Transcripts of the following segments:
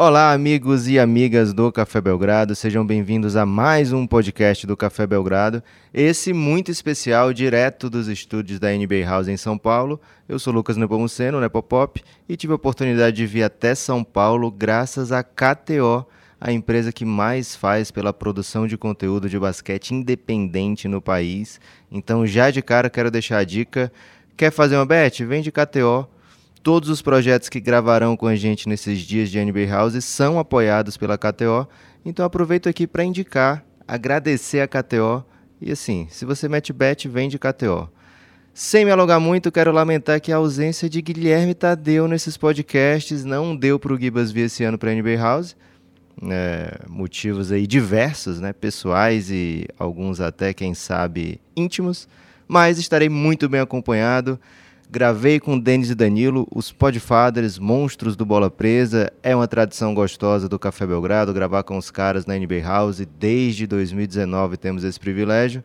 Olá, amigos e amigas do Café Belgrado, sejam bem-vindos a mais um podcast do Café Belgrado. Esse muito especial, direto dos estúdios da NBA House em São Paulo. Eu sou Lucas Nepomuceno, Nepopop, e tive a oportunidade de vir até São Paulo graças à KTO, a empresa que mais faz pela produção de conteúdo de basquete independente no país. Então, já de cara, quero deixar a dica: quer fazer uma bet? Vem de KTO Todos os projetos que gravarão com a gente nesses dias de NBA House são apoiados pela KTO. Então aproveito aqui para indicar, agradecer a KTO. E assim, se você mete bet, vem de KTO. Sem me alongar muito, quero lamentar que a ausência de Guilherme Tadeu nesses podcasts não deu para o Gibas vir esse ano para a NBA House. É, motivos aí diversos, né, pessoais e alguns até, quem sabe, íntimos. Mas estarei muito bem acompanhado. Gravei com Denis e Danilo, os Podfathers, monstros do Bola Presa. É uma tradição gostosa do Café Belgrado gravar com os caras na NBA House. Desde 2019 temos esse privilégio.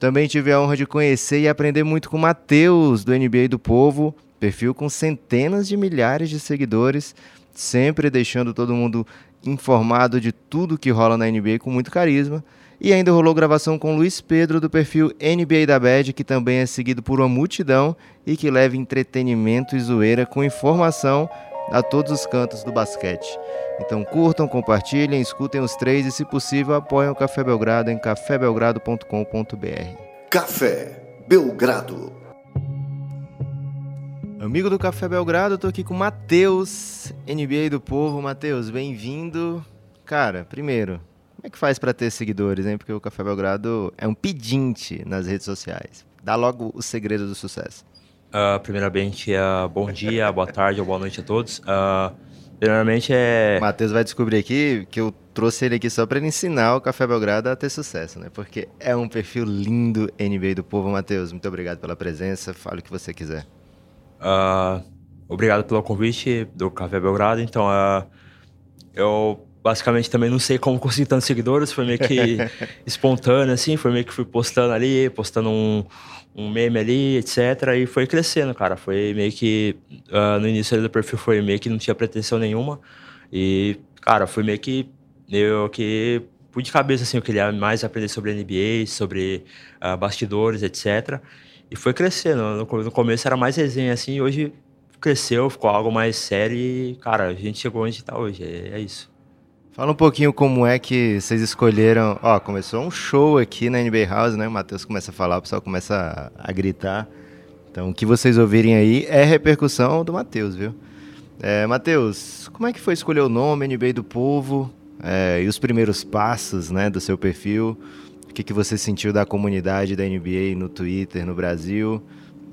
Também tive a honra de conhecer e aprender muito com o Matheus, do NBA do Povo, perfil com centenas de milhares de seguidores, sempre deixando todo mundo informado de tudo que rola na NBA com muito carisma. E ainda rolou gravação com Luiz Pedro do perfil NBA da Bad, que também é seguido por uma multidão e que leva entretenimento e zoeira com informação a todos os cantos do basquete. Então curtam, compartilhem, escutem os três e, se possível, apoiem o Café Belgrado em cafébelgrado.com.br. Café Belgrado. Amigo do Café Belgrado, eu tô aqui com o Matheus, NBA do Povo. Matheus, bem-vindo. Cara, primeiro, como é que faz para ter seguidores, hein? Porque o Café Belgrado é um pedinte nas redes sociais. Dá logo o segredo do sucesso. Uh, primeiramente, uh, bom dia, boa tarde ou boa noite a todos. Uh, primeiramente é. Matheus vai descobrir aqui que eu trouxe ele aqui só para ele ensinar o Café Belgrado a ter sucesso, né? Porque é um perfil lindo NBA do povo. Matheus, muito obrigado pela presença. Fale o que você quiser. Uh, obrigado pelo convite do Café Belgrado. Então, uh, eu basicamente também não sei como consegui tantos seguidores, foi meio que espontâneo, assim, foi meio que fui postando ali, postando um, um meme ali, etc. E foi crescendo, cara. Foi meio que. Uh, no início do perfil foi meio que não tinha pretensão nenhuma. E, cara, foi meio que. Eu que fui de cabeça, assim, eu queria mais aprender sobre NBA, sobre uh, bastidores, etc. E foi crescendo. No, no começo era mais resenha, assim, hoje cresceu, ficou algo mais sério e, cara, a gente chegou onde está hoje. É, é isso. Fala um pouquinho como é que vocês escolheram. Ó, começou um show aqui na NBA House, né? O Matheus começa a falar, o pessoal começa a, a, gritar. Então, o que vocês ouvirem aí é repercussão do Matheus, viu? É, Matheus, como é que foi escolher o nome NBA do Povo é, e os primeiros passos né, do seu perfil? O que, que você sentiu da comunidade da NBA no Twitter, no Brasil?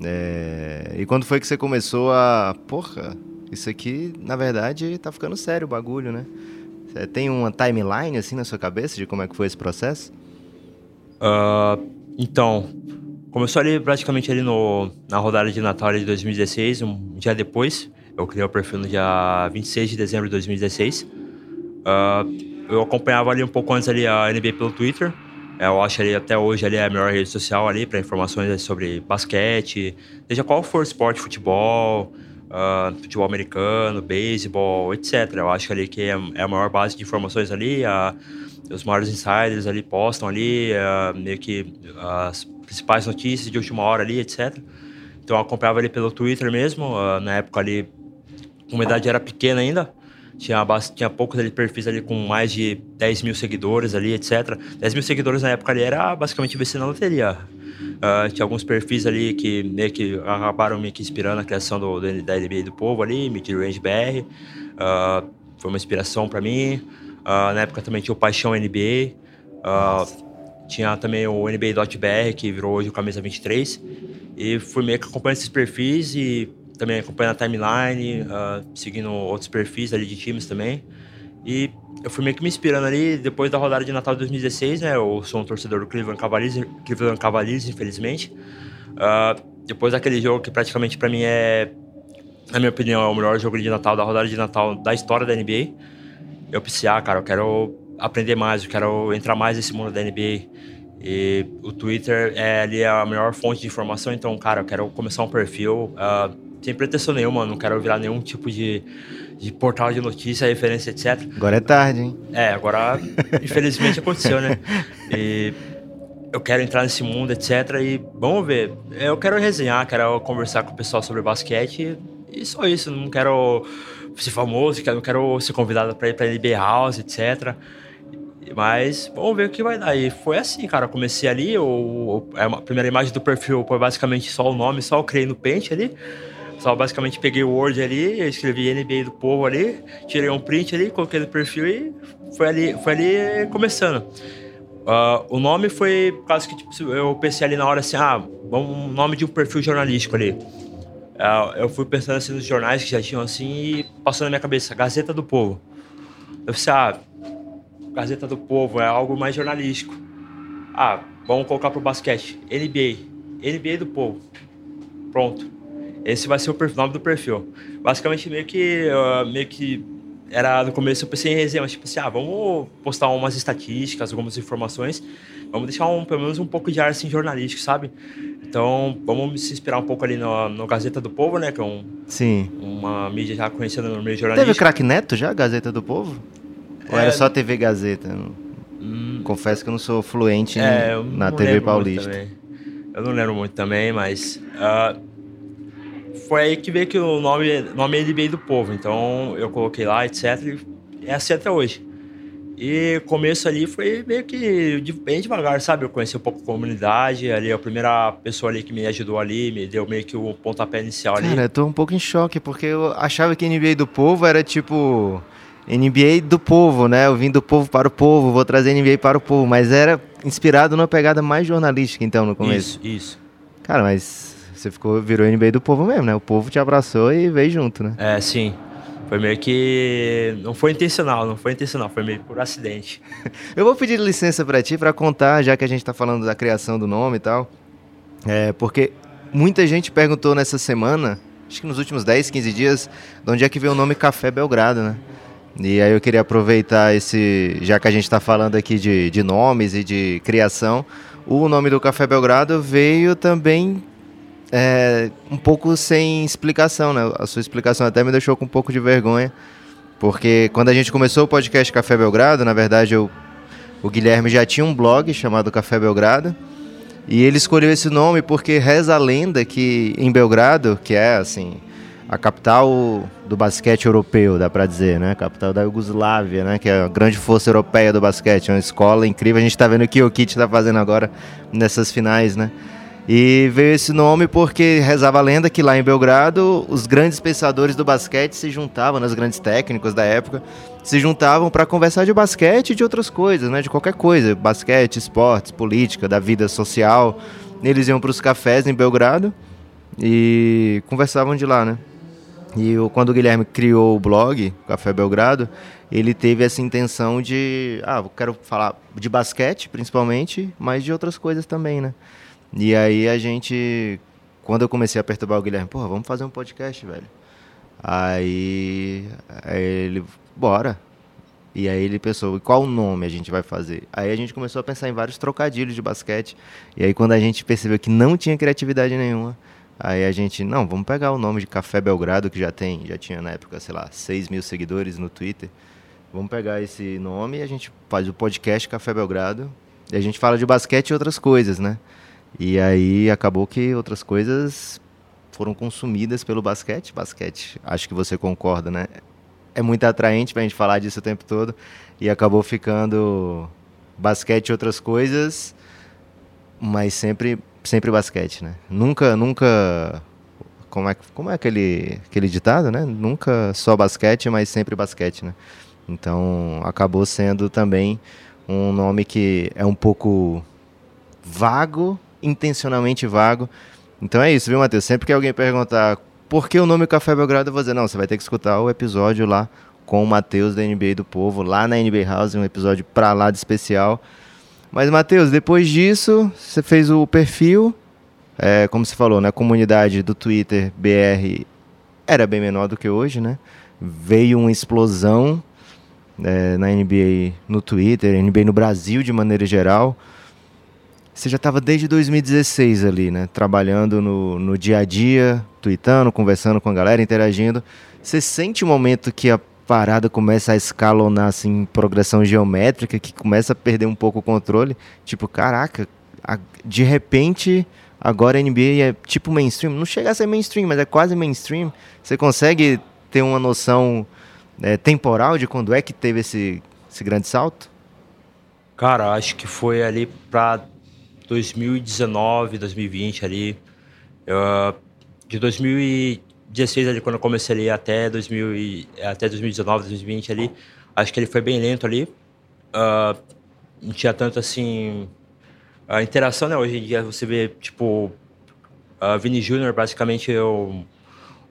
É, e quando foi que você começou a. Porra, isso aqui, na verdade, tá ficando sério o bagulho, né? Você tem uma timeline assim na sua cabeça de como é que foi esse processo? Uh, então, começou ali praticamente ali no, na rodada de Natal de 2016, um dia depois. Eu criei o perfil no dia 26 de dezembro de 2016. Uh, ah, eu acompanhava ali um pouco antes ali a NBA pelo Twitter. Eu acho ali até hoje ali é a melhor rede social ali para informações sobre basquete, seja qual for esporte, futebol, uh, futebol americano, beisebol, etc. Eu acho ali que é, é, a maior base de informações ali, os maiores insiders ali postam ali, uh, meio que as principais notícias de última hora ali, etc. Então eu acompanhava ali pelo Twitter mesmo, na época ali a comunidade era pequena ainda, tinha, tinha poucos ali, perfis ali com mais de 10 mil seguidores ali, etc. 10 mil seguidores na época ali era basicamente vencer na loteria. Uh, tinha alguns perfis ali que meio que acabaram me inspirando a criação do, do, da NBA do povo ali, Mid Range BR. Uh, ah, foi uma inspiração para mim. Uh, na época também tinha o Paixão NBA. tinha também o NBA.br, que virou hoje o Camisa 23. E fui meio que acompanhando esses perfis e também acompanhando a timeline, seguindo outros perfis ali de times também. E eu fui meio que me inspirando ali depois da rodada de Natal de 2016, né? Eu sou um torcedor do Cleveland Cavaliers, Cleveland Cavaliers infelizmente. Uh, depois daquele jogo que praticamente para mim é, na minha opinião, é o melhor jogo de Natal, da rodada de Natal da história da NBA. Eu pensei, ah, cara, eu quero aprender mais, eu quero entrar mais nesse mundo da NBA. E o Twitter é ali a melhor fonte de informação, então, cara, eu quero começar um perfil. Uh, sem pretensão nenhuma, não quero virar nenhum tipo de, de portal de notícia, referência, etc. Agora é tarde, hein? É, agora infelizmente aconteceu, né? E eu quero entrar nesse mundo, etc. E vamos ver. Eu quero resenhar, quero conversar com o pessoal sobre basquete e só isso. Não quero ser famoso, não quero ser convidado para ir para NBA House, etc. Mas vamos ver o que vai dar. E foi assim, cara. Eu comecei ali, o, a primeira imagem do perfil foi basicamente só o nome, só eu criei no Paint ali. Só basicamente peguei o Word ali, escrevi NBA do povo ali, tirei um print ali, coloquei no perfil e foi ali, foi ali começando. Uh, o nome foi causa que tipo, eu pensei ali na hora assim, ah, um nome de um perfil jornalístico ali. Uh, eu fui pensando assim nos jornais que já tinham assim e passou na minha cabeça, Gazeta do Povo. Eu pensei, ah, Gazeta do Povo, é algo mais jornalístico. Ah, vamos colocar pro basquete. NBA. NBA do Povo. Pronto. Esse vai ser o nome do perfil. Basicamente, meio que, uh, meio que era no começo eu pensei em resenha, mas tipo assim, ah, vamos postar umas estatísticas, algumas informações, vamos deixar um, pelo menos um pouco de ar assim, jornalístico, sabe? Então, vamos se inspirar um pouco ali no, no Gazeta do Povo, né? Que é um, Sim. uma mídia já conhecida no meio jornalístico. Teve o Crack Neto já, Gazeta do Povo? Ou era é. só TV Gazeta? Hum, Confesso que eu não sou fluente é, na TV Paulista. Eu não lembro muito também, mas. Uh, foi aí que veio que o nome, nome ele veio do povo. Então eu coloquei lá, etc. E é assim até hoje. E começo ali foi meio que bem devagar, sabe? Eu conheci um pouco a comunidade, ali a primeira pessoa ali que me ajudou ali, me deu meio que o pontapé inicial ali. Cara, eu tô um pouco em choque, porque eu achava que NBA do povo era tipo NBA do povo, né? Eu vim do povo para o povo, vou trazer NBA para o povo, mas era inspirado numa pegada mais jornalística, então, no começo. Isso, isso. Cara, mas você ficou, virou NBA do povo mesmo, né? O povo te abraçou e veio junto, né? É, sim. Foi meio que. Não foi intencional, não foi intencional, foi meio por acidente. Eu vou pedir licença para ti para contar, já que a gente está falando da criação do nome e tal. É, porque muita gente perguntou nessa semana, acho que nos últimos 10, 15 dias, de onde é que veio o nome Café Belgrado, né? E aí eu queria aproveitar esse, já que a gente está falando aqui de, de nomes e de criação, o nome do Café Belgrado veio também é, um pouco sem explicação, né? A sua explicação até me deixou com um pouco de vergonha, porque quando a gente começou o podcast Café Belgrado, na verdade eu, o Guilherme já tinha um blog chamado Café Belgrado, e ele escolheu esse nome porque reza a lenda que em Belgrado, que é assim, a capital do basquete europeu, dá para dizer, né? A capital da Iugoslávia, né? Que é a grande força europeia do basquete, uma escola incrível. A gente está vendo o que o Kit está fazendo agora nessas finais, né? E veio esse nome porque rezava a lenda que lá em Belgrado os grandes pensadores do basquete se juntavam, né, os grandes técnicos da época, se juntavam para conversar de basquete e de outras coisas, né, de qualquer coisa, basquete, esportes, política, da vida social. Eles iam para os cafés em Belgrado e conversavam de lá, né? E eu, quando o Guilherme criou o blog, Café Belgrado, ele teve essa intenção de, ah, eu quero falar de basquete, principalmente, mas de outras coisas também, né? E aí a gente, quando eu comecei a perturbar o Guilherme, porra, vamos fazer um podcast, velho. Aí, aí ele, bora. E aí ele pensou, qual nome a gente vai fazer? Aí a gente começou a pensar em vários trocadilhos de basquete. E aí quando a gente percebeu que não tinha criatividade nenhuma, Aí a gente, não, vamos pegar o nome de Café Belgrado, que já tem, já tinha na época, sei lá, 6 mil seguidores no Twitter. Vamos pegar esse nome e a gente faz o podcast Café Belgrado. E a gente fala de basquete e outras coisas, né? E aí acabou que outras coisas foram consumidas pelo basquete. Basquete, acho que você concorda, né? É muito atraente pra gente falar disso o tempo todo. E acabou ficando basquete e outras coisas, mas sempre sempre basquete, né? Nunca, nunca. Como é, como é aquele, aquele ditado, né? Nunca só basquete, mas sempre basquete, né? Então acabou sendo também um nome que é um pouco vago, intencionalmente vago. Então é isso, viu, Matheus? Sempre que alguém perguntar por que o nome Café Belgrado, eu vou dizer, não, você vai ter que escutar o episódio lá com o Matheus da NBA do Povo, lá na NBA House, um episódio pra lá de especial. Mas, Matheus, depois disso, você fez o perfil, é, como você falou, né? A comunidade do Twitter BR era bem menor do que hoje, né? Veio uma explosão é, na NBA no Twitter, NBA no Brasil de maneira geral. Você já estava desde 2016 ali, né? Trabalhando no, no dia a dia, tweetando, conversando com a galera, interagindo. Você sente o um momento que a parada começa a escalonar assim, em progressão geométrica, que começa a perder um pouco o controle? Tipo, caraca, a, de repente agora a NBA é tipo mainstream. Não chega a ser mainstream, mas é quase mainstream. Você consegue ter uma noção é, temporal de quando é que teve esse, esse grande salto? Cara, acho que foi ali para 2019, 2020 ali. Uh, de 2016 ali, quando eu comecei ali até, 2000 e, até 2019, 2020 ali, acho que ele foi bem lento ali. Uh, não tinha tanto assim... A interação, né? Hoje em dia você vê, tipo, uh, Vini Júnior basicamente é o,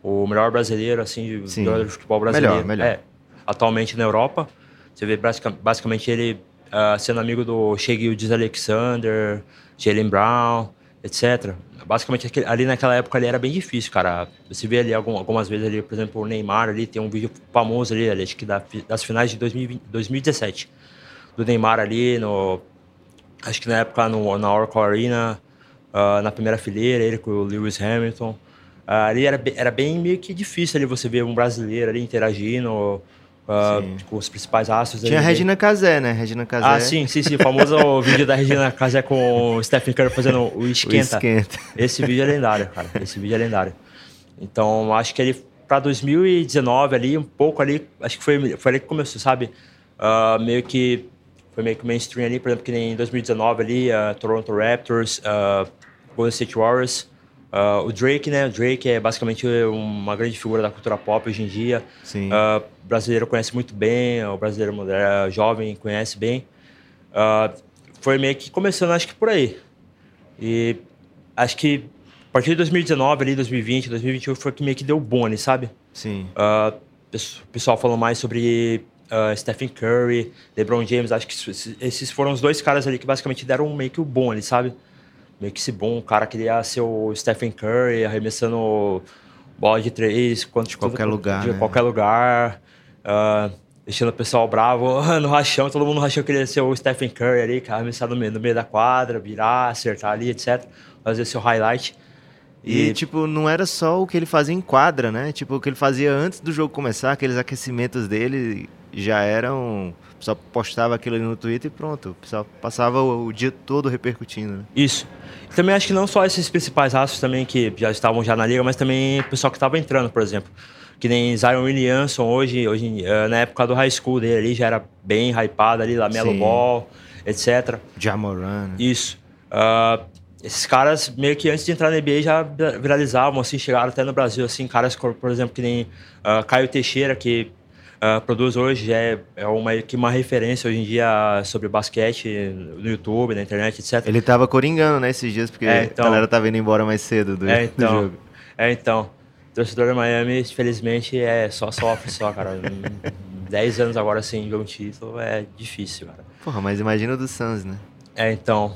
o melhor brasileiro, assim, Sim. jogador de futebol brasileiro. Melhor, melhor. É, atualmente na Europa. Você vê basicamente ele uh, sendo amigo do Shea Gildes Alexander, Jalen Brown, etc. Basicamente, ali naquela época ali era bem difícil, cara. Você vê ali algumas vezes ali, por exemplo, o Neymar ali, tem um vídeo famoso ali, ali acho que das finais de 2020, 2017. Do Neymar ali no... Acho que na época no, na Oracle Arena, uh, na primeira fileira, ele com o Lewis Hamilton. Uh, ali era, era bem meio que difícil ali você ver um brasileiro ali interagindo Uh, com os principais astros. Tinha a Regina Casé, né? Regina Casé. Ah, sim, sim, sim. O famoso vídeo da Regina Casé com o Stephen Curry fazendo o esquenta. o esquenta. Esse vídeo é lendário, cara. Esse vídeo é lendário. Então, acho que ele, para 2019 ali, um pouco ali, acho que foi, foi ali que começou, sabe? Uh, meio que, foi meio que mainstream ali, por exemplo, que nem em 2019 ali, uh, Toronto Raptors, Golden State Warriors, Uh, o Drake, né? O Drake é basicamente uma grande figura da cultura pop hoje em dia. Sim. Uh, o brasileiro conhece muito bem, o brasileiro moderno, jovem conhece bem. Uh, foi meio que começando, acho que por aí. E acho que a partir de 2019, ali, 2020, 2021 foi que meio que deu bom sabe? Sim. o pessoal falou mais sobre Stephen Curry, LeBron James. Acho que esses foram os dois caras ali que basicamente deram meio que o bom ali, sabe? Meio que esse bom, o cara queria ser o Stephen Curry, arremessando bola de três, quanto de qualquer lugar, de né? qualquer lugar, uh, deixando o pessoal bravo no rachão, todo mundo no rachão queria ser o Stephen Curry ali, que arremessar no meio, no meio da quadra, virar, acertar ali, etc. Fazer seu highlight. E, e, tipo, não era só o que ele fazia em quadra, né? Tipo, o que ele fazia antes do jogo começar, aqueles aquecimentos dele já eram pessoal postava aquilo ali no Twitter e pronto. O pessoal passava o, o dia todo repercutindo. Né? Isso. Também acho que não só esses principais astros também que já estavam já na liga, mas também o pessoal que estava entrando, por exemplo. Que nem Zion Williamson hoje, hoje eh, na época do high school dele ali, já era bem hypado ali, Lamelo. Ball, etc. Jamoran. Né? Isso. Uh, esses caras, meio que antes de entrar na NBA, já viralizavam, assim, chegaram até no Brasil, assim, caras, por exemplo, que nem uh, Caio Teixeira, que uh, produz hoje é, é uma, que uma referência hoje em dia sobre basquete no YouTube, na internet, etc. Ele tava coringando, né, esses dias, porque é, então, a galera tava indo embora mais cedo do, é, então, do jogo. É, então. Torcedor do Miami, infelizmente, é só sofre só, cara. Dez anos agora sem jogo título é difícil, cara. Porra, mas imagina o do Suns, né? É, então.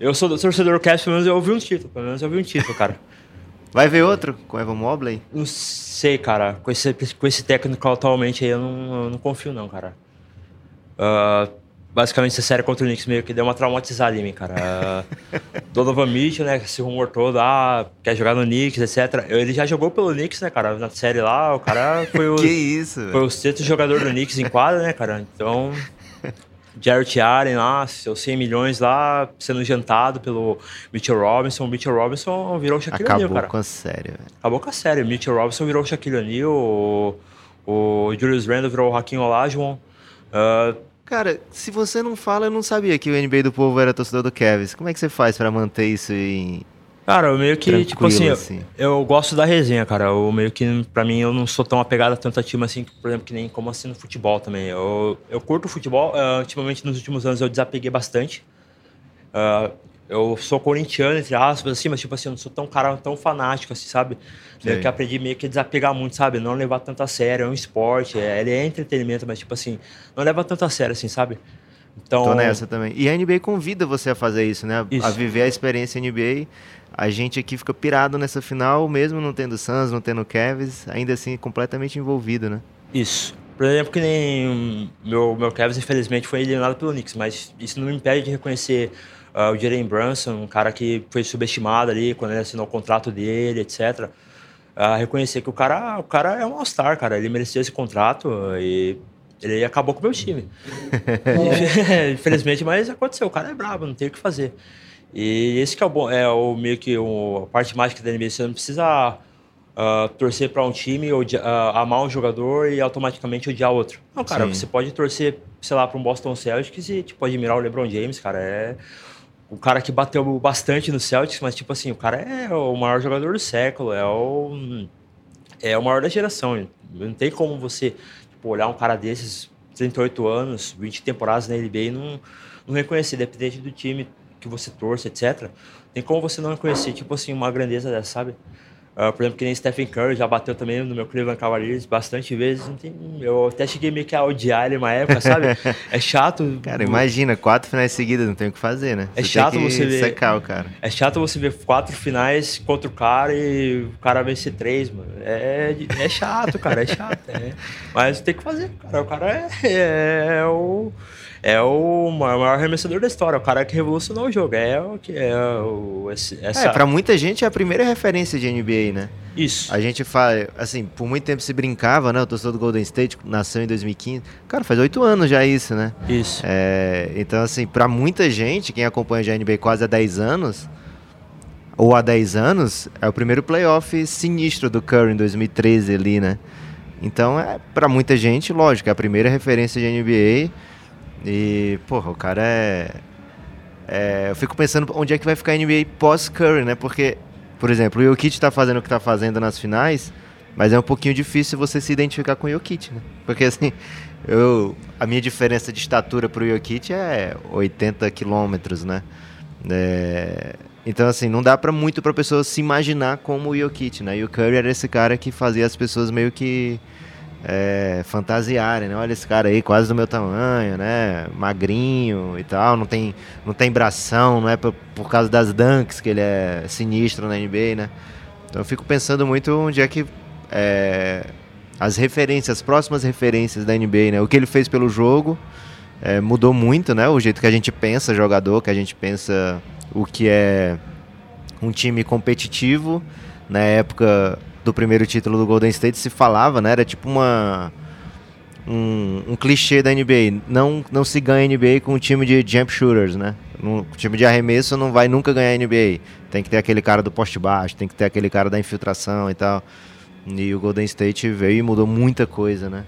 Eu sou torcedor do Cavs, pelo menos eu ouvi um título. Pelo menos eu ouvi um título, cara. Vai ver outro com o Evan Mobley? Não sei, cara. Com esse, com esse técnico atualmente aí, eu não, eu não confio, não, cara. Uh, basicamente, essa série contra o Knicks meio que deu uma traumatizada em mim, cara. Uh, Donovan Mitchell, né? Esse rumor todo, ah, quer jogar no Knicks, etc. Ele já jogou pelo Knicks, né, cara? Na série lá, o cara foi o... que isso, Foi o sexto jogador do Knicks em quadra, né, cara? Então... Jarrett Allen lá, seus 100 milhões lá, sendo jantado pelo Mitchell Robinson. O Mitchell Robinson virou o Shaquille O'Neal, cara. Acabou com a série, velho. Acabou com a série. O Mitchell Robinson virou o Shaquille O'Neal, o, o Julius Randle virou o Hakim Olajuwon. Uh, Cara, se você não fala, eu não sabia que o NBA do Povo era torcedor do Kevs. Como é que você faz para manter isso em, Cara, eu meio que, tipo assim, assim. Eu, eu, gosto da resenha, cara. Eu meio que, pra mim, eu não sou tão apegado a tanta time assim, por exemplo, que nem como assim no futebol também. Eu, eu curto futebol, uh, ultimamente nos últimos anos eu desapeguei bastante. Uh, eu sou corintiano, entre aspas, assim, mas tipo assim, eu não sou tão cara, tão fanático, assim, sabe? Meio que aprendi meio que desapegar muito, sabe? Não levar tanto a sério, é um esporte, é, ele é entretenimento, mas tipo assim, não leva tanto a sério, assim, sabe? Então... Tô nessa também. E a NBA convida você a fazer isso, né? Isso. A viver a experiência NBA a gente aqui fica pirado nessa final, mesmo não tendo Suns, não tendo Cavs, ainda assim completamente envolvido, né? Isso. Por exemplo, que nem meu, meu Cavs, infelizmente, foi eliminado pelo Knicks, mas isso não me impede de reconhecer Uh, o Jalen Brunson, um cara que foi subestimado ali quando ele assinou o contrato dele, etc. Uh, reconhecer que o cara, o cara é um All-Star, cara. Ele merecia esse contrato e ele acabou com o meu time. Infelizmente, mas aconteceu. O cara é brabo, não tem o que fazer. E esse que é o bom, é o meio que o, a parte mágica da NBA. Você não precisa uh, torcer para um time, odiar, uh, amar um jogador e automaticamente odiar outro. Não, cara, Sim. você pode torcer, sei lá, para um Boston Celtics e tipo, admirar o LeBron James, cara. É o cara que bateu bastante no Celtics, mas tipo assim, o cara é o maior jogador do século, é o é o maior da geração. Não tem como você tipo, olhar um cara desses, 38 anos, 20 temporadas na NBA e não, não reconhecer, dependente do time que você torce, etc. Tem como você não reconhecer, tipo assim, uma grandeza dessa, sabe? Uh, por exemplo, que nem Stephen Curry já bateu também no meu Cleveland Cavaliers bastante vezes. Não tem, eu até cheguei meio que a odiar ele uma época, sabe? É chato. Cara, imagina, quatro finais seguidas, não tem o que fazer, né? É chato você ver. Secar o cara. É chato você ver quatro finais contra o cara e o cara vencer três, mano. É, é chato, cara, é chato. É. Mas tem que fazer, cara. O cara é, é o é o maior arremessador da história, o cara que revolucionou o jogo. É o que é o. Essa... É, pra muita gente é a primeira referência de NBA, né? Isso. A gente fala, assim, por muito tempo se brincava, né? O torcedor do Golden State nasceu em 2015. Cara, faz oito anos já isso, né? Isso. É, então, assim, pra muita gente, quem acompanha a NBA quase há 10 anos, ou há 10 anos, é o primeiro playoff sinistro do Curry em 2013 ali, né? Então, é para muita gente, lógico, é a primeira referência de NBA e, porra, o cara é, é. Eu fico pensando onde é que vai ficar a NBA pós-Curry, né? Porque, por exemplo, o Jokic tá fazendo o que tá fazendo nas finais, mas é um pouquinho difícil você se identificar com o Jokic, né? Porque, assim, eu, a minha diferença de estatura pro Jokic é 80 quilômetros, né? É, então, assim, não dá para muito pra pessoa se imaginar como o Jokic, né? E o Curry era esse cara que fazia as pessoas meio que é, fantasiarem, né? Olha esse cara aí, quase do meu tamanho, né? Magrinho e tal, não tem, não tem bração, não é por, por causa das dunks que ele é sinistro na NBA, né? Então eu fico pensando muito onde é que é, as referências, as próximas referências da NBA, né? O que ele fez pelo jogo é, mudou muito, né? O jeito que a gente pensa jogador, que a gente pensa o que é um time competitivo. Na época do primeiro título do Golden State se falava, né? Era tipo uma um, um, clichê da NBA. Não, não se ganha NBA com um time de jump shooters, né? Um time de arremesso não vai nunca ganhar NBA. Tem que ter aquele cara do poste baixo, tem que ter aquele cara da infiltração e tal. E o Golden State veio e mudou muita coisa, né?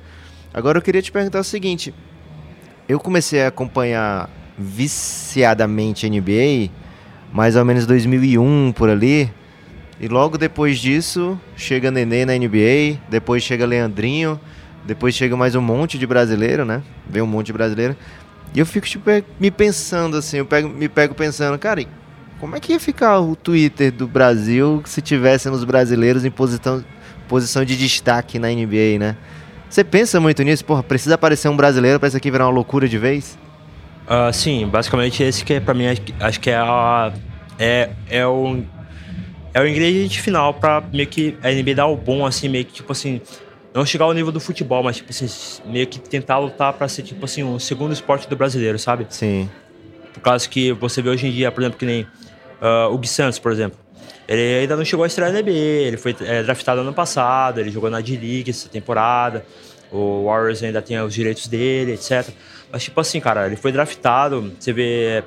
Agora eu queria te perguntar o seguinte: eu comecei a acompanhar viciadamente NBA mais ou menos 2001 por ali. E logo depois disso, chega Nenê na NBA, depois chega Leandrinho, depois chega mais um monte de brasileiro, né? Vem um monte de brasileiro. E eu fico tipo, me pensando assim, eu pego, me pego pensando, cara, como é que ia ficar o Twitter do Brasil se tivesse nos brasileiros em posição, posição de destaque na NBA, né? Você pensa muito nisso? Porra, precisa aparecer um brasileiro para isso aqui virar uma loucura de vez? Uh, sim, basicamente esse que é para mim acho que é a é, é o é o ingrediente final para meio que a NBA dar o bom, assim, meio que, tipo assim, não chegar ao nível do futebol, mas, tipo assim, meio que tentar lutar para ser, tipo assim, um segundo esporte do brasileiro, sabe? Sim. Por causa que você vê hoje em dia, por exemplo, que nem uh, o Gui Santos, por exemplo. Ele ainda não chegou a estrear na NBA, ele foi é, draftado ano passado, ele jogou na D-League essa temporada, o Warriors ainda tem os direitos dele, etc. Mas, tipo assim, cara, ele foi draftado, você vê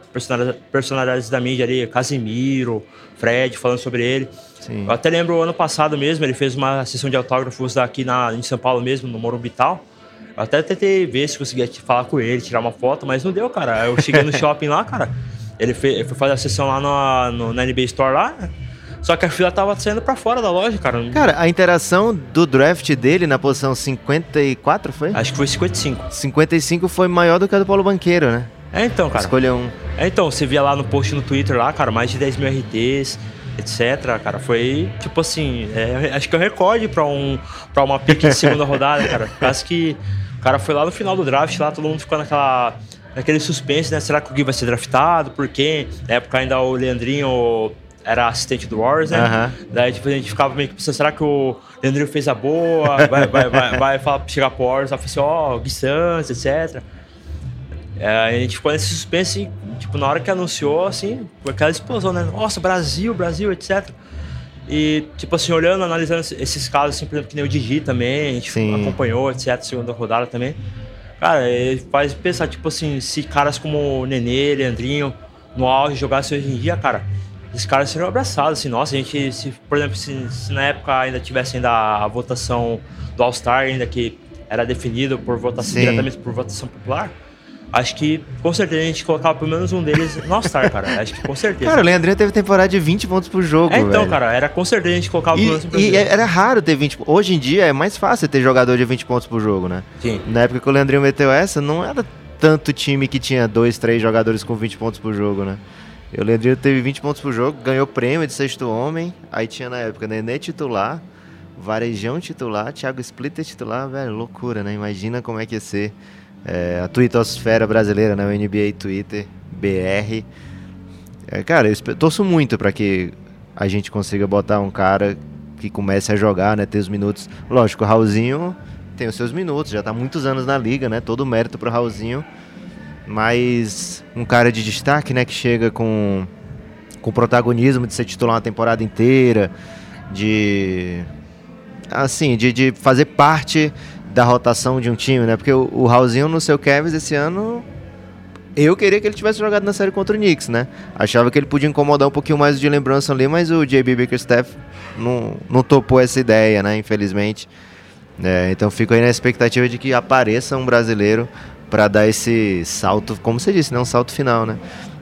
personalidades da mídia ali, Casemiro, Fred, falando sobre ele. Sim. Eu até lembro ano passado mesmo, ele fez uma sessão de autógrafos aqui na, em São Paulo mesmo, no Morumbi tal. Eu até tentei ver se conseguia falar com ele, tirar uma foto, mas não deu, cara. Eu cheguei no shopping lá, cara. Ele, fez, ele foi fazer a sessão lá no, no, na NBA Store lá. Só que a fila tava saindo para fora da loja, cara. Cara, a interação do draft dele na posição 54 foi? Acho que foi 55. 55 foi maior do que a do Paulo Banqueiro, né? É, então, cara. Escolheu um. É, então, você via lá no post no Twitter lá, cara, mais de 10 mil RTs, etc, cara. Foi, tipo assim, é, acho que é um recorde pra, um, pra uma pick de segunda rodada, cara. Quase que o cara foi lá no final do draft, lá todo mundo ficou naquela naquele suspense, né? Será que o Gui vai ser draftado? Por quê? Na época ainda o Leandrinho era assistente do Warriors, né? Uhum. Daí tipo, a gente ficava meio que pensando, será que o Leandrinho fez a boa? Vai, vai, vai, vai falar, chegar pro Warriors, vai falar assim, ó, oh, Gui Santos, etc. É, a gente ficou nesse suspense, tipo, na hora que anunciou, assim, aquela explosão, né? Nossa, Brasil, Brasil, etc. E, tipo assim, olhando, analisando esses casos, assim, por exemplo, que nem o Digi também, a gente Sim. acompanhou, etc., segunda rodada também. Cara, faz pensar, tipo assim, se caras como o Nenê, Leandrinho, no auge jogassem hoje em dia, cara, esses caras seriam abraçados, assim, nossa, a gente, se, por exemplo, se, se na época ainda tivesse ainda a votação do All-Star, ainda que era definido por votação, Sim. diretamente por votação popular, Acho que com certeza a gente colocava pelo menos um deles no All-Star, cara. Acho que com certeza. Cara, o Leandrinho teve temporada de 20 pontos por jogo. É, então, velho. cara, era com certeza a gente colocava e, pelo menos E era raro ter 20 Hoje em dia é mais fácil ter jogador de 20 pontos por jogo, né? Sim. Na época que o Leandrinho meteu essa, não era tanto time que tinha dois, três jogadores com 20 pontos por jogo, né? O Leandrinho teve 20 pontos por jogo, ganhou prêmio de sexto homem. Aí tinha na época Nenê titular, Varejão titular, Thiago Splitter titular, velho, loucura, né? Imagina como é que ia ser é, a Twittosfera brasileira, né? O NBA Twitter BR. É, cara, eu torço muito para que a gente consiga botar um cara que comece a jogar, né? Ter os minutos. Lógico, o Raulzinho tem os seus minutos, já tá muitos anos na liga, né? Todo mérito pro Raulzinho. Mas um cara de destaque, né? Que chega com, com protagonismo de ser titular uma temporada inteira, de. Assim, de, de fazer parte da rotação de um time, né? Porque o, o Raulzinho no seu Cavs esse ano eu queria que ele tivesse jogado na série contra o Knicks, né? Achava que ele podia incomodar um pouquinho mais de lembrança ali, mas o JB Bickerstaff não, não topou essa ideia, né? Infelizmente. É, então fico aí na expectativa de que apareça um brasileiro para dar esse salto, como você disse, né? Um salto final, né?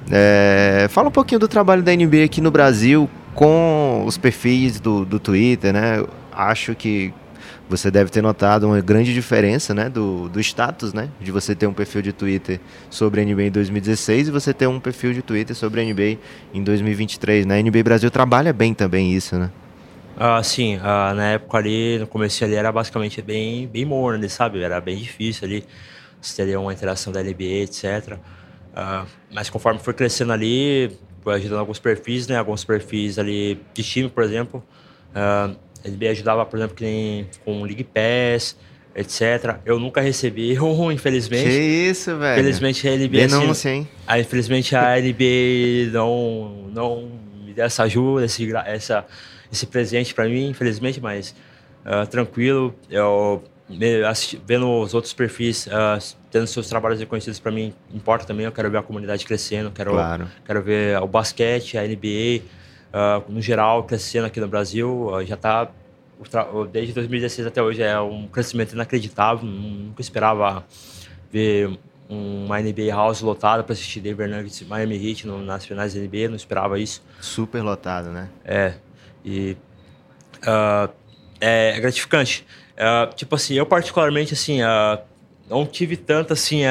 É, fala um pouquinho do trabalho da NBA aqui no Brasil com os perfis do, do Twitter, né? Acho que você deve ter notado uma grande diferença né, do, do status, né? De você ter um perfil de Twitter sobre a NBA em 2016 e você ter um perfil de Twitter sobre a NBA em 2023. Né? A NBA Brasil trabalha bem também isso, né? Ah, sim, ah, na época ali, no começo ali, era basicamente bem, bem morno, sabe? Era bem difícil ali, você teria uma interação da NBA, etc. Ah, mas conforme foi crescendo ali, foi ajudando alguns perfis, né? Alguns perfis ali de time, por exemplo. Ah, ele me ajudava, por exemplo, com o League Pass, etc. Eu nunca recebi um, infelizmente. Que isso, velho. Infelizmente a LB... Denúncia, assim, hein? A, infelizmente a LB não, não me deu essa ajuda, esse, essa, esse presente para mim, infelizmente, mas uh, tranquilo. Eu vendo os outros perfis, uh, tendo seus trabalhos reconhecidos para mim, importa também. Eu quero ver a comunidade crescendo, quero, claro. quero ver o basquete, a NBA uh, no geral, crescendo aqui no Brasil. Uh, já está, desde 2016 até hoje, é um crescimento inacreditável. Nunca esperava ver uma NBA House lotada para assistir Denver Nuggets Miami Heat no, nas finais da NBA, não esperava isso. Super lotado, né? É, e uh, é gratificante. Uh, tipo assim, eu particularmente, assim, uh, não tive tanto, assim,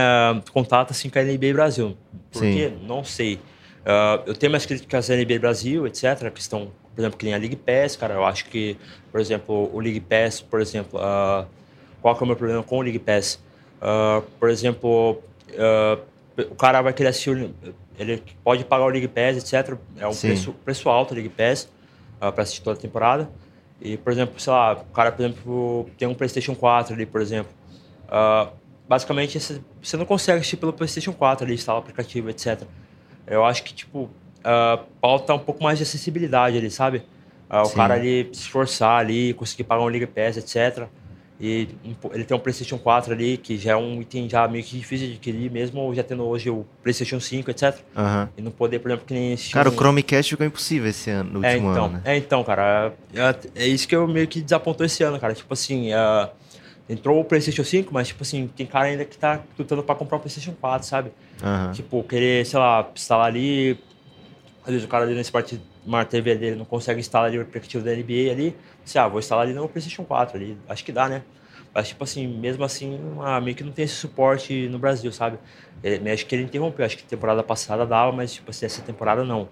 contato, assim, com a NBA Brasil. Porque, Sim. não sei. Uh, eu tenho mais críticas à NBA Brasil, etc., que estão, por exemplo, que nem a League Pass, cara. Eu acho que, por exemplo, o League Pass, por exemplo, uh, qual que é o meu problema com o League Pass? Uh, por exemplo, o cara vai querer assistir, ele pode pagar o League Pass, etc. É um preço, preço alto o League Pass para assistir toda a temporada. E, por exemplo, sei lá, o cara, por exemplo, tem um PlayStation 4 ali, por exemplo. basicamente, você não consegue assistir pelo PlayStation 4 ali, instalar o aplicativo, etc. Eu acho que, tipo, uh, falta um pouco mais de acessibilidade ali, sabe? Uh, o cara ali se esforçar ali, conseguir pagar um Liga Pass, etc. E ele tem um PlayStation 4 ali, que já é um item já meio que difícil de adquirir, mesmo já tendo hoje o PlayStation 5, etc. Uhum. E não poder, por exemplo, que nem Cara, um... o Chromecast ficou impossível esse ano, no é, último então, ano, né? É, então, cara. É, é, isso que eu meio que desapontou esse ano, cara. Tipo assim, uh, entrou o PlayStation 5, mas, tipo assim, tem cara ainda que tá lutando pra comprar o PlayStation 4, sabe? Uhum. Tipo, querer, sei lá, instalar ali. Às vezes o cara ali na Smart, Smart TV dele não consegue instalar ali o aplicativo da NBA ali. Assim, ah, vou instalar ali no PlayStation 4 ali. Acho que dá, né? Mas, tipo assim, mesmo assim, ah, meio que não tem esse suporte no Brasil, sabe? Ele, acho que ele interrompeu. Acho que temporada passada dava, mas, tipo assim, essa temporada não.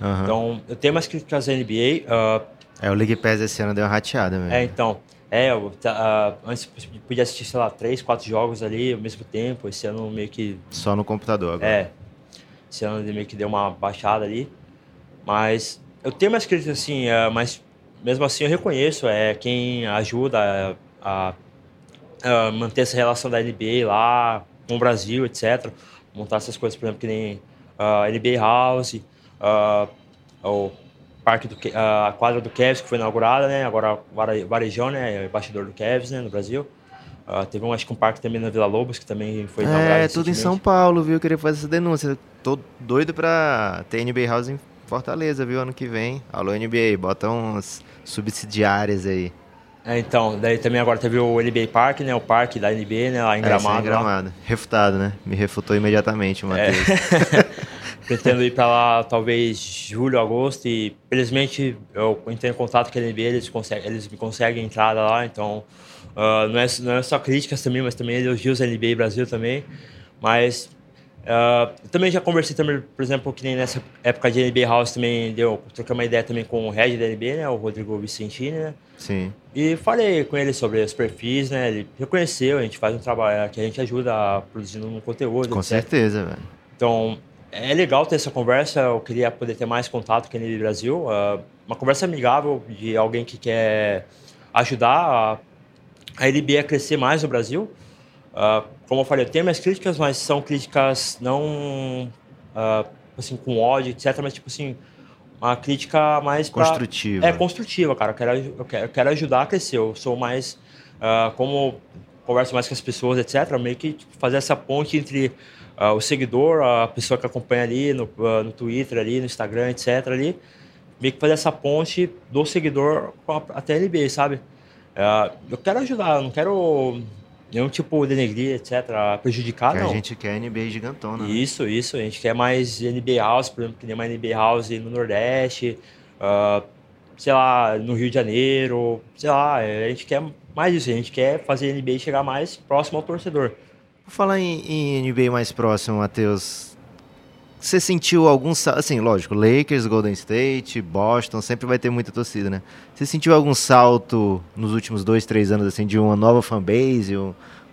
Uhum. Então, eu tenho mais críticas da NBA. Uh, é, o League Pass esse ano deu uma rateada mesmo. É, então. É, eu, uh, antes podia assistir, sei lá, três, quatro jogos ali ao mesmo tempo. Esse ano meio que. Só no computador agora. É. Esse ano meio que deu uma baixada ali. Mas eu tenho mais críticas assim, uh, mas mesmo assim eu reconheço é quem ajuda a, a, a, manter essa relação da NBA lá, com o Brasil, etc. Montar essas coisas, por exemplo, que nem uh, NBA House, uh, o parque do, uh, a quadra do Cavs que foi inaugurada, né? Agora Varejão, né? Embaixador do Cavs, né? No Brasil. Uh, teve um, acho que um parque também na Vila Lobos, que também foi inaugurado. É, tudo em São Paulo, viu? Eu queria fazer essa denúncia. Tô doido pra ter NBA House em Fortaleza, viu? Ano que vem. Alô, NBA, bota uns subsidiárias aí. É, então, daí também agora teve o NBA Park, né? O parque da NBA, né? Lá em Gramado. É, em Gramado. Lá. Refutado, né? Me refutou imediatamente, Matheus. É. Pretendo ir para lá talvez julho, agosto e felizmente eu entrei em contato com a NBA, eles, conseguem, eles me conseguem entrada lá, então uh, não, é, não é só críticas também, mas também elogios à NBA Brasil também, mas uh, também já conversei também, por exemplo, que nem nessa época de NBA House também deu, troquei uma ideia também com o head da NBA, né, o Rodrigo Vicentini, né, Sim. E falei com ele sobre os perfis, né? Ele reconheceu, a gente faz um trabalho que a gente ajuda produzindo um conteúdo. Com etc. certeza, velho. Então, é legal ter essa conversa. Eu queria poder ter mais contato aqui no Brasil. Uh, uma conversa amigável de alguém que quer ajudar a, a LB a crescer mais no Brasil. Uh, como eu falei, eu tenho minhas críticas, mas são críticas não uh, assim com ódio, etc. Mas tipo assim, uma crítica mais pra, construtiva. É construtiva, cara. Eu quero, eu quero, eu quero ajudar a crescer. Eu sou mais como converso mais com as pessoas, etc. Meio que tipo, fazer essa ponte entre uh, o seguidor, a pessoa que acompanha ali no, uh, no Twitter, ali no Instagram, etc. ali, meio que fazer essa ponte do seguidor com a, a sabe? Uh, eu quero ajudar, eu não quero nenhum tipo denegrir, etc., prejudicar, que não. a gente quer NBA gigantona. Né? Isso, né? isso. A gente quer mais NBA House, por exemplo, que nem mais NBA House no Nordeste, uh, sei lá, no Rio de Janeiro, sei lá, a gente quer mais isso. A gente quer fazer a NBA chegar mais próximo ao torcedor. Vou falar em, em NBA mais próximo, Matheus. Você sentiu algum assim, lógico, Lakers, Golden State, Boston, sempre vai ter muita torcida, né? Você sentiu algum salto nos últimos dois, três anos, assim, de uma nova fanbase,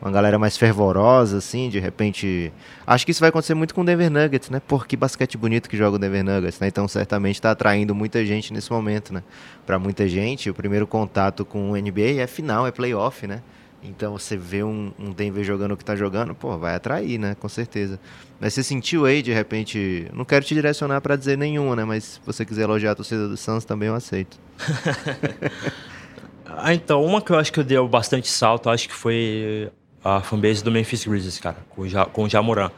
uma galera mais fervorosa, assim, de repente... Acho que isso vai acontecer muito com o Denver Nuggets, né? Porque basquete bonito que joga o Denver Nuggets, né? Então, certamente está atraindo muita gente nesse momento, né? Para muita gente, o primeiro contato com o NBA é final, é playoff, né? Então você vê um, um Denver jogando o que está jogando, pô, vai atrair, né? Com certeza. Mas você sentiu aí, de repente. Não quero te direcionar para dizer nenhuma, né? Mas se você quiser elogiar a torcida do Suns, também eu aceito. ah, então, uma que eu acho que eu dei bastante salto, acho que foi a fanbase do Memphis Grizzlies, cara, com, com o Jamoran.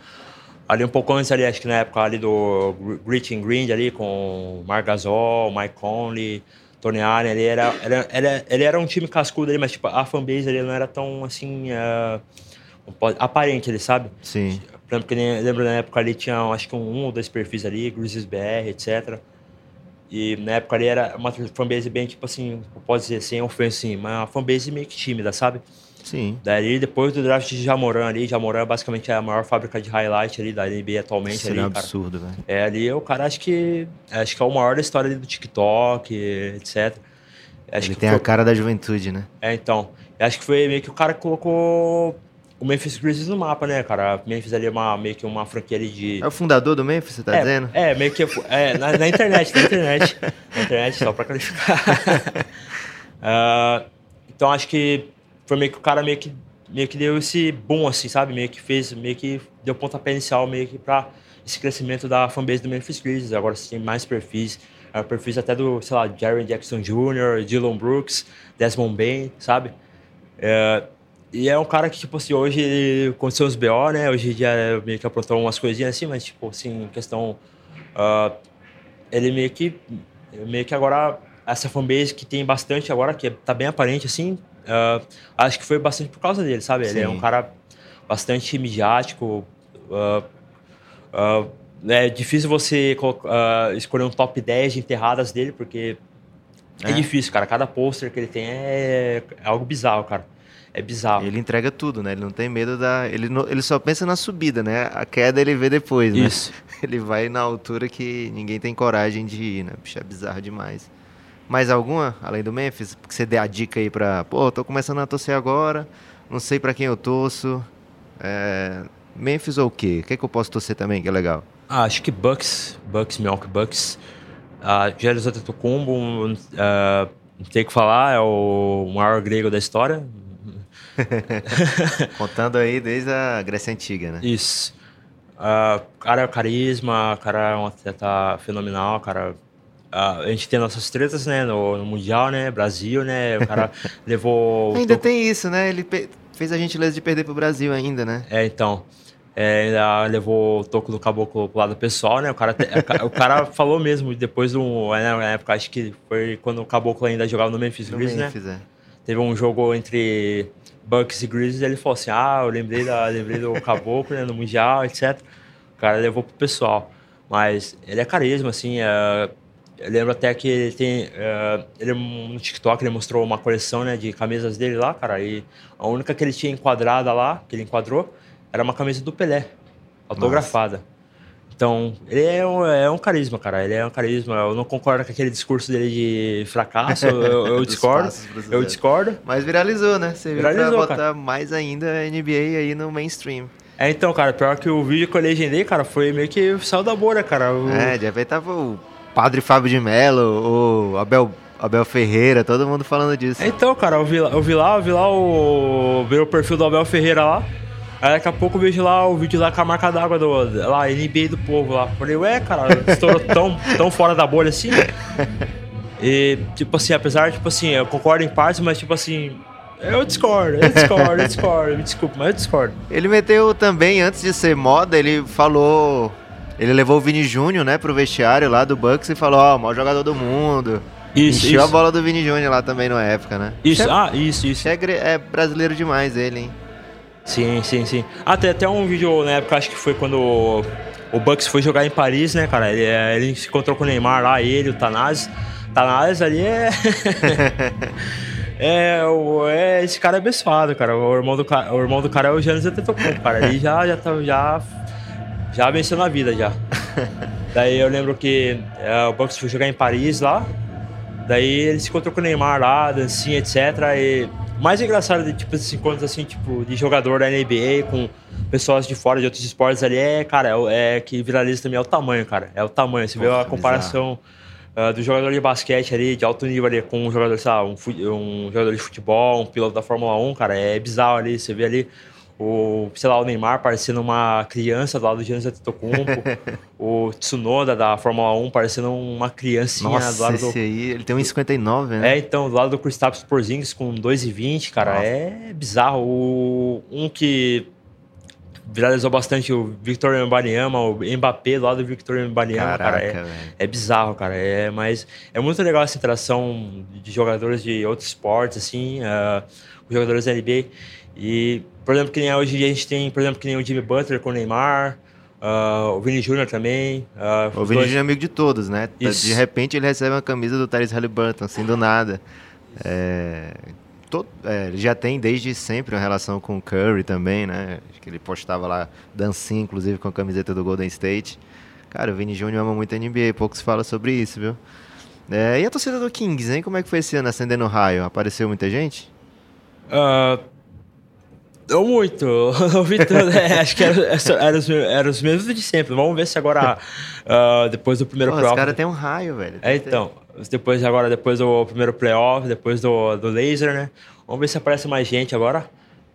Ali um pouco antes ali, acho que na época ali do Grit and Green ali, com Marc Gasol, Mike Conley, Tony Allen, ele era, era, era, ele era um time cascudo ali, mas tipo, a fanbase ali não era tão assim. Uh, aparente, ele sabe? Sim. Que nem, lembro na época ali tinha acho que um, um ou dois perfis ali, Grizzlies BR, etc. E na época ali era uma fanbase bem, tipo assim, pode dizer sem ofensa, assim, mas uma fanbase meio que tímida, sabe? Sim. Daí depois do draft de Jamoran ali, Jamoran basicamente é a maior fábrica de highlight ali da NBA atualmente. Isso ali, é um absurdo, velho. É, ali o cara acho que acho que é o maior da história do TikTok, etc. Acho Ele tem foi... a cara da juventude, né? É, então. Acho que foi meio que o cara que colocou o Memphis Grizzlies no mapa, né, cara? Memphis ali é uma, meio que uma franquia ali de... É o fundador do Memphis, você tá é, dizendo? É, meio que... É, na, na internet, na internet. Na internet, só pra qualificar. uh, então, acho que foi meio que o cara meio que meio que deu esse boom, assim, sabe? Meio que fez, meio que deu pontapé inicial meio que para esse crescimento da fanbase do Memphis Grizzlies. Agora você tem mais perfis, é, perfis até do, sei lá, Jerry Jackson Jr., Dylan Brooks, Desmond Bain, sabe? É, e é um cara que, tipo assim, hoje aconteceu os BO, né? Hoje em dia meio que aprontou umas coisinhas assim, mas, tipo, assim, questão... Uh, ele meio que, meio que agora, essa fanbase que tem bastante agora, que tá bem aparente, assim, Uh, acho que foi bastante por causa dele, sabe? Sim. Ele é um cara bastante midiático. Uh, uh, é difícil você escolher um top 10 de enterradas dele, porque é, é difícil, cara. Cada pôster que ele tem é, é, algo bizarro, cara. É bizarro. Ele entrega tudo, né? Ele não tem medo da. Ele, ele só pensa na subida, né? A queda ele vê depois, né? Isso. Ele vai na altura que ninguém tem coragem de ir, né? Bicho, é bizarro demais. Mais alguma, além do Memphis? Que você dê a dica aí pra. Pô, tô começando a torcer agora, não sei para quem eu torço. É... Memphis ou o quê? O que, é que eu posso torcer também, que é legal? Ah, acho que Bucks, Bucks, Milk Bucks. Gélio Antetokounmpo, uh, não tem o que falar, é o maior grego da história. Contando aí desde a Grécia Antiga, né? Isso. Uh, cara é carisma, cara é um atleta fenomenal, cara. A gente tem nossas tretas, né, no, no, Mundial, né, Brasil, né, o cara levou... Ainda tem isso, né, ele fez a gentileza de perder pro Brasil ainda, né? É, então, é, ainda levou o toco do caboclo pro lado pessoal, né, o cara, o cara falou mesmo, depois do, né, na época, acho que foi quando o caboclo ainda jogava no Memphis Grizzlies, né? Memphis, é. Teve um jogo entre Bucks e Grizzlies, ele falou assim: Ah, eu lembrei, da, lembrei do Caboclo né, no Mundial, etc. O cara levou pro pessoal. Mas ele é carisma, assim. É, eu lembro até que ele tem. É, ele no TikTok ele mostrou uma coleção né, de camisas dele lá, cara. E a única que ele tinha enquadrada lá, que ele enquadrou, era uma camisa do Pelé, autografada. Nossa. Então, ele é um, é um carisma, cara. Ele é um carisma. Eu não concordo com aquele discurso dele de fracasso. Eu, eu discordo. eu discordo. Mas viralizou, né? Você viralizou, pra botar cara. mais ainda a NBA aí no mainstream. É, então, cara, pior que o vídeo que eu legendei, cara, foi meio que saiu da boa, cara. É, repente tava o Padre Fábio de Mello, o Abel Abel Ferreira, todo mundo falando disso. Então, cara, eu vi, eu vi lá, eu vi lá o. Vi o perfil do Abel Ferreira lá. Aí daqui a pouco eu vejo lá o vídeo lá com a marca d'água do lá, NBA do povo lá. Falei, ué, cara, estourou tão, tão fora da bolha assim. E, tipo assim, apesar, tipo assim, eu concordo em partes, mas tipo assim, eu discordo, eu discordo, eu discordo, me desculpa, mas eu discordo. Ele meteu também, antes de ser moda, ele falou. Ele levou o Vini Júnior, né, pro vestiário lá do Bucks e falou, ó, oh, maior jogador do mundo. Isso, Encheu isso. a bola do Vini Júnior lá também na época, né? Isso, é, ah, isso, isso. É, é brasileiro demais ele, hein? Sim, sim, sim. Ah, tem até um vídeo na época, acho que foi quando o, o Bucks foi jogar em Paris, né, cara? Ele, é, ele se encontrou com o Neymar lá, ele, o Tanaz. Tanaz ali é. é, o, é, esse cara é abençoado, cara. O irmão do, o irmão do cara é o Giannis Antetokounmpo, cara. Ele já, já, tá, já, já venceu na vida, já. Daí eu lembro que é, o Bucks foi jogar em Paris lá. Daí ele se encontrou com o Neymar lá, dancinha, etc. E mais engraçado de tipo esses encontros assim, tipo, de jogador da NBA com pessoas de fora de outros esportes ali é, cara, é, é que viraliza também é o tamanho, cara. É o tamanho. Você vê a comparação uh, do jogador de basquete ali, de alto nível ali, com um jogador, sabe, um, um jogador de futebol, um piloto da Fórmula 1, cara, é bizarro ali. Você vê ali o, sei lá, o Neymar parecendo uma criança do lado do Giannis Antetokounmpo, o Tsunoda da Fórmula 1 parecendo uma criancinha Nossa, do lado esse do... aí, ele tem 1,59, né? É, então, do lado do Kristaps Porzingis com 2,20, cara, Nossa. é bizarro. O, um que viralizou bastante o Victor Mbanyama, o Mbappé do lado do Victor Mbanyama, cara, é, é, bizarro, cara, é, mas é muito legal essa interação de jogadores de outros esportes, assim, uh, jogadores da NBA, e por exemplo, que nem hoje a gente tem, por exemplo, que nem o Jimmy Butler com o Neymar, uh, o Vini Júnior também. Uh, o Vini Júnior é amigo de todos, né? Isso. De repente ele recebe uma camisa do Tyrese Halliburton, assim, do nada. É, todo, é, ele já tem desde sempre uma relação com o Curry também, né? Acho que ele postava lá dancinha, inclusive, com a camiseta do Golden State. Cara, o Vini Júnior ama muito a NBA, pouco se fala sobre isso, viu? É, e a torcida do Kings, hein? Como é que foi esse ano acendendo raio? Apareceu muita gente? Uh, não muito. O Vitor, é, acho que eram era os, era os mesmos de sempre. Vamos ver se agora, uh, depois do primeiro playoff. Os caras têm um raio, velho. É, então. Depois, agora, depois do primeiro playoff, depois do, do laser, né? Vamos ver se aparece mais gente agora.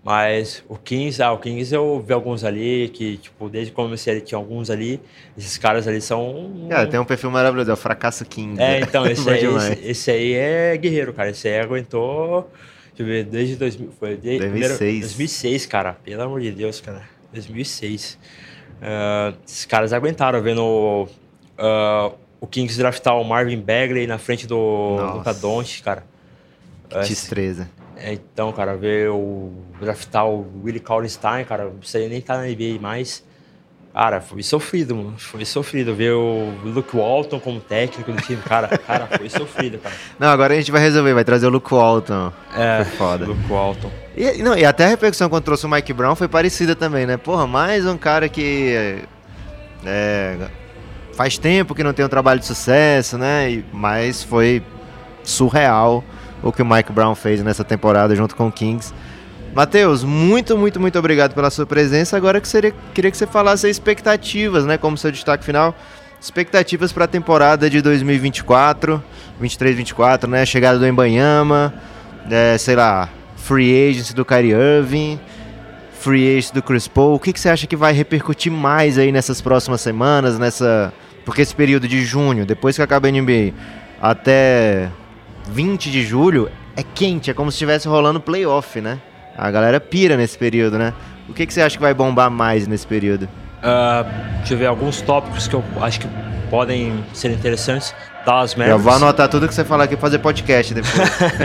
Mas o Kings, ah, o Kings eu vi alguns ali, que, tipo, desde que comecei tinha alguns ali. Esses caras ali são. É, tem um perfil maravilhoso, é o Fracasso King. É, então, esse, aí, esse, esse, aí é guerreiro, cara. Esse aí aguentou Deixa eu ver, desde 2000, foi de, 2006. Primeiro, 2006, cara. Pelo amor de Deus, cara. 2006. Uh, esses caras aguentaram vendo uh, o Kings draftar o Marvin Bagley na frente do Luca Doncic, cara. Que destreza. É, então, cara, ver o draftar o Willie Kallenstein, cara, isso aí nem tá na NBA mais. Cara, foi sofrido, mano. Foi sofrido ver o Luke Walton como técnico do time. Cara, cara, foi sofrido, cara. Não, agora a gente vai resolver, vai trazer o Luke Walton. É, foi foda. Luke Walton. E, não, e até a repercussão quando trouxe o Mike Brown foi parecida também, né? Porra, mais um cara que. É, faz tempo que não tem um trabalho de sucesso, né? E, mas foi surreal o que o Mike Brown fez nessa temporada junto com o Kings. Matheus, muito, muito, muito obrigado pela sua presença. Agora que seria, queria que você falasse expectativas, né, como seu destaque final. Expectativas para a temporada de 2024, 23, 24, né? Chegada do Embanhama, é, sei lá, free agency do Kyrie Irving, free agency do Chris Paul. O que, que você acha que vai repercutir mais aí nessas próximas semanas, nessa... Porque esse período de junho, depois que acaba a NBA, até 20 de julho, é quente, é como se estivesse rolando playoff, né? A galera pira nesse período, né? O que, que você acha que vai bombar mais nesse período? Uh, deixa eu ver alguns tópicos que eu acho que podem ser interessantes. Dallas Mavericks. Eu vou anotar tudo que você falar aqui e fazer podcast depois.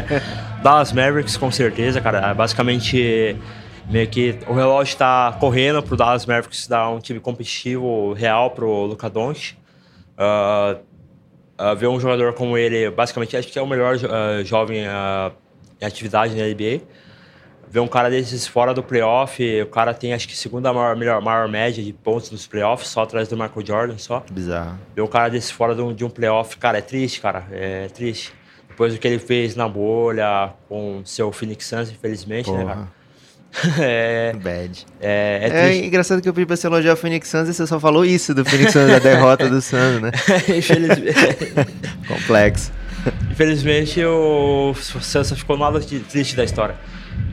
Dallas Mavericks, com certeza, cara. Basicamente, meio que o relógio está correndo pro Dallas Mavericks dar um time competitivo real pro Luka Doncic. Uh, uh, ver um jogador como ele, basicamente, acho que é o melhor uh, jovem em atividade na NBA ver um cara desses fora do playoff, o cara tem acho que segunda maior, melhor, maior média de pontos nos playoffs, só atrás do Michael Jordan, só. Bizarro. Ver um cara desses fora de um, de um playoff, cara, é triste, cara, é triste. Depois do que ele fez na bolha com seu Phoenix Suns, infelizmente, né, Porra. né, cara? é, Bad. É, é, é, engraçado que eu pedi pra você elogiar o Phoenix Suns e você só falou isso do Phoenix Suns, da derrota do Suns, né? Infelizmente. Complexo. Infelizmente, o Suns ficou nada triste da história.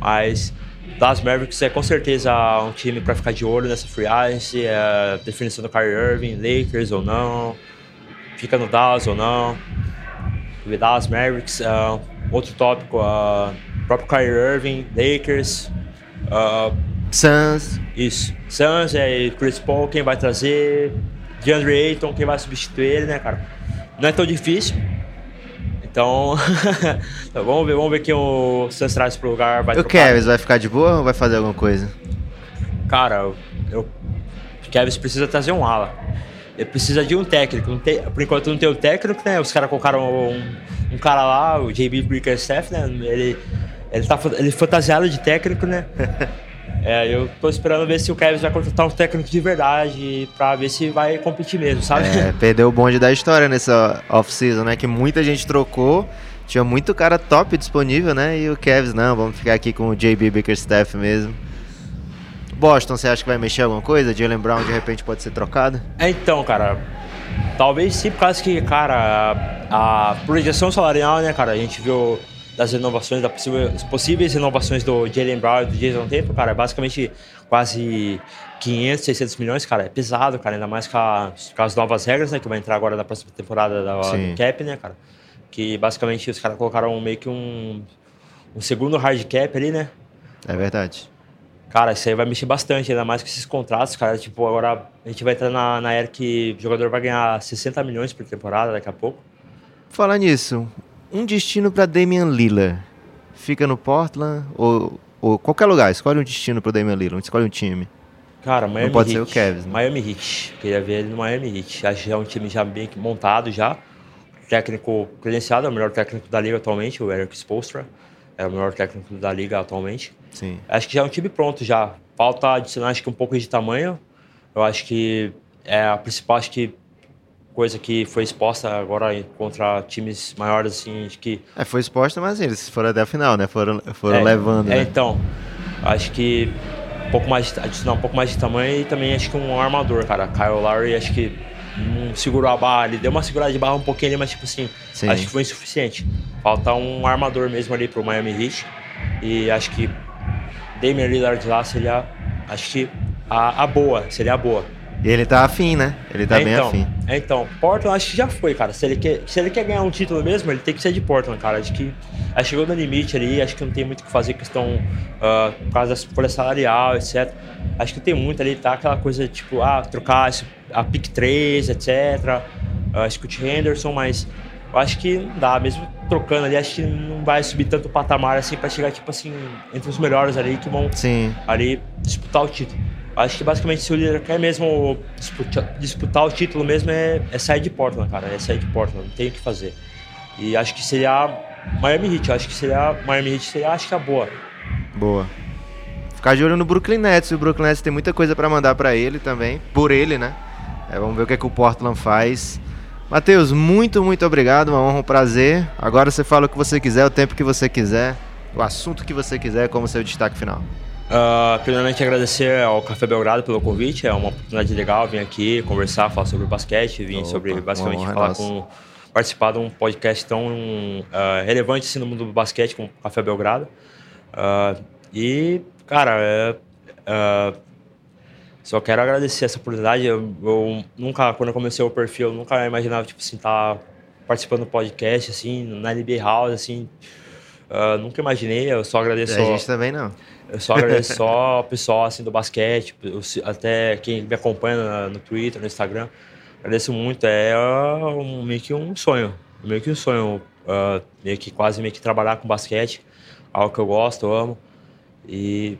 Mas Dallas Mavericks é com certeza um time para ficar de olho nessa free agency, é definição do Kyrie Irving, Lakers ou não, fica no Dallas ou não. O Dallas Mavericks, uh, outro tópico, uh, próprio Kyrie Irving, Lakers, uh, Suns. Isso, Suns é Chris Paul, quem vai trazer, DeAndre Ayton, quem vai substituir ele, né, cara? Não é tão difícil, então, vamos ver, vamos ver quem o Suns traz pro lugar. Vai o Kevs vai ficar de boa ou vai fazer alguma coisa? Cara, eu, o Kevs precisa trazer um ala. Ele precisa de um técnico. Tem, por enquanto não tem o técnico, né? Os caras colocaram um, um, cara lá, o JB Bickerstaff, né? Ele, ele, tá, ele fantasiado de técnico, né? É, eu tô esperando ver se o Kevin vai contratar um técnico de verdade pra ver se vai competir mesmo, sabe? É, perdeu o bonde da história nessa off-season, né? Que muita gente trocou, tinha muito cara top disponível, né? E o Kevin, não, vamos ficar aqui com o JB Bickerstaff mesmo. Boston, você acha que vai mexer alguma coisa? Jalen Brown de repente pode ser trocado? É, então, cara, talvez sim, por causa que, cara, a projeção salarial, né, cara, a gente viu das renovações, das possíveis renovações do Jalen Brown e do Jason Tatum, cara, é basicamente quase 500, 600 milhões, cara, é pesado, cara, ainda mais com, a, com as novas regras, né, que vai entrar agora na próxima temporada da, do cap, né, cara, que basicamente os caras colocaram meio que um, um segundo hard cap ali, né. É verdade. Cara, isso aí vai mexer bastante, ainda mais com esses contratos, cara, tipo, agora a gente vai entrar na, na era que o jogador vai ganhar 60 milhões por temporada daqui a pouco. Falar nisso, um destino para Damian Lillard. Fica no Portland ou, ou qualquer lugar. Escolhe um destino para Damian Lillard. Escolhe um time. Cara, Miami Não pode Heat. ser o Cavs. Né? Miami Heat. Queria ver ele no Miami Heat. Acho que é um time já bem montado já. Técnico credenciado, é o melhor técnico da liga atualmente, o Eric Spoelstra. É o melhor técnico da liga atualmente. Sim. Acho que já é um time pronto já. Falta adicionar acho que um pouco de tamanho. Eu acho que é a principal, acho que coisa que foi exposta agora contra times maiores, assim, de que... É, foi exposta, mas eles foram até a final, né? Foram, foram é, levando, É, né? então, acho que um pouco mais, adicionar um pouco mais de tamanho e também acho que um armador, cara. Kyle Lowry, acho que não segurou a barra, ele deu uma segurada de barra um pouquinho ali, mas tipo assim, Sim. acho que foi insuficiente. Falta um armador mesmo ali pro Miami Heat e acho que Damian Lillard lá seria, acho que a, a boa, seria a boa. E ele tá afim, né? Ele tá é, bem então, afim. É, então, Portland acho que já foi, cara. Se ele, quer, se ele quer ganhar um título mesmo, ele tem que ser de Portland, cara. Acho que acho chegou no limite ali, acho que não tem muito o que fazer questão uh, por causa da folha salarial, etc. Acho que tem muito ali, tá? Aquela coisa tipo, ah, trocar a pick 3, etc. Uh, o Henderson, mas eu acho que não dá, mesmo trocando ali, acho que não vai subir tanto o patamar assim pra chegar, tipo assim, entre os melhores ali que vão Sim. ali disputar o título. Acho que basicamente se o líder quer mesmo disputar, disputar o título mesmo é, é, sair de Portland, cara. É sair de Portland, não tem o que fazer. E acho que seria Miami Heat, acho que seria Miami Heat seria acho que a boa. Boa. Ficar de olho no Brooklyn Nets, o Brooklyn Nets tem muita coisa para mandar para ele também, por ele, né? É, vamos ver o que, é que o Portland faz. Matheus, muito, muito obrigado, uma honra, um prazer. Agora você fala o que você quiser, o tempo que você quiser, o assunto que você quiser, como seu destaque final. Uh, primeiramente agradecer ao Café Belgrado pelo convite, é uma oportunidade legal vir aqui conversar, falar sobre basquete, vir Opa, sobre basicamente falar nossa. com participar de um podcast tão uh, relevante assim, no mundo do basquete como o Café Belgrado. Uh, e, cara, uh, só quero agradecer essa oportunidade. Eu, eu, nunca, quando eu comecei o perfil, eu nunca imaginava, tipo assim, estar tá participando do podcast, assim, na NBA House, assim. Uh, nunca imaginei, eu só agradeço. A gente também não. Eu só agradeço só o pessoal, assim, do basquete, até quem me acompanha no Twitter, no Instagram. Agradeço muito, é um, meio que um sonho, meio que um sonho, uh, meio que quase meio que trabalhar com basquete, algo que eu gosto, eu amo. E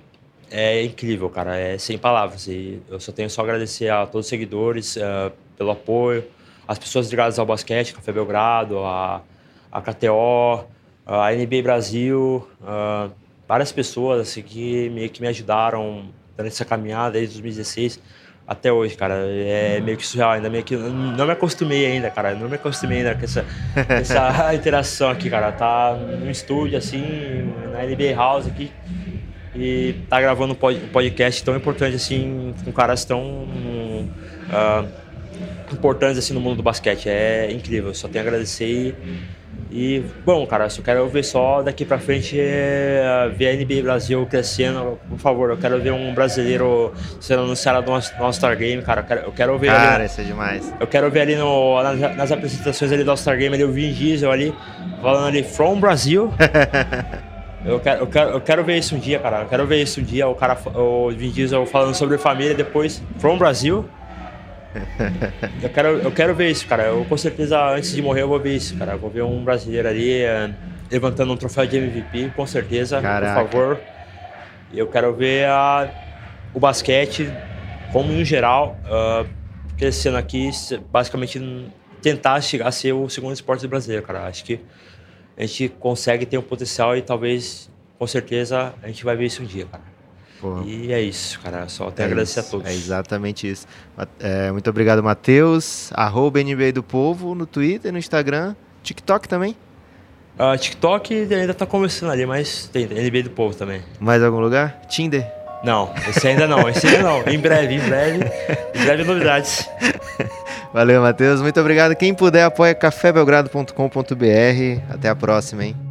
é incrível, cara, é sem palavras. E eu só tenho só agradecer a todos os seguidores uh, pelo apoio, as pessoas ligadas ao basquete, Café Belgrado, a, a KTO, a NBA Brasil, uh, várias pessoas assim, que, me, que me ajudaram durante essa caminhada desde 2016 até hoje, cara. É meio que surreal, ainda meio que. Não me acostumei ainda, cara. Não me acostumei ainda com essa, essa interação aqui, cara. Tá no estúdio, assim, na NBA House aqui e tá gravando um podcast tão importante assim, com caras tão uh, importantes assim no mundo do basquete. É incrível, só tenho a agradecer e, e bom, cara, só quero ver só daqui para frente é, ver a NBA Brasil crescendo. Por favor, eu quero ver um brasileiro sendo anunciado no All-Star Game, cara. Eu quero, eu quero ver Cara, ali, isso é demais. Eu quero ver ali no, nas, nas apresentações ali do All-Star Game ali o Vin Diesel ali falando ali From Brasil. Eu quero, eu, quero, eu quero ver isso um dia, cara. Eu quero ver isso um dia, o cara, o Vin Diesel falando sobre família, depois From Brasil. eu, quero, eu quero ver isso, cara. Eu com certeza, antes de morrer, eu vou ver isso, cara. Eu vou ver um brasileiro ali uh, levantando um troféu de MVP, com certeza, Caraca. por favor. Eu quero ver a, o basquete, como em geral, uh, crescendo aqui, basicamente tentar chegar a ser o segundo esporte brasileiro, cara. Acho que a gente consegue ter um potencial e talvez, com certeza, a gente vai ver isso um dia, cara. Porra. E é isso, cara. Só tenho é agradecer isso, a todos. É exatamente isso. É, muito obrigado, Matheus. Arroba NBA do Povo no Twitter, no Instagram. TikTok também? Uh, TikTok ainda tá começando ali, mas tem NBA do Povo também. Mais algum lugar? Tinder? Não, esse ainda não, esse ainda não. Em breve, em breve, em breve novidades. Valeu, Matheus. Muito obrigado. Quem puder, apoia cafébelgrado.com.br. Até a próxima, hein?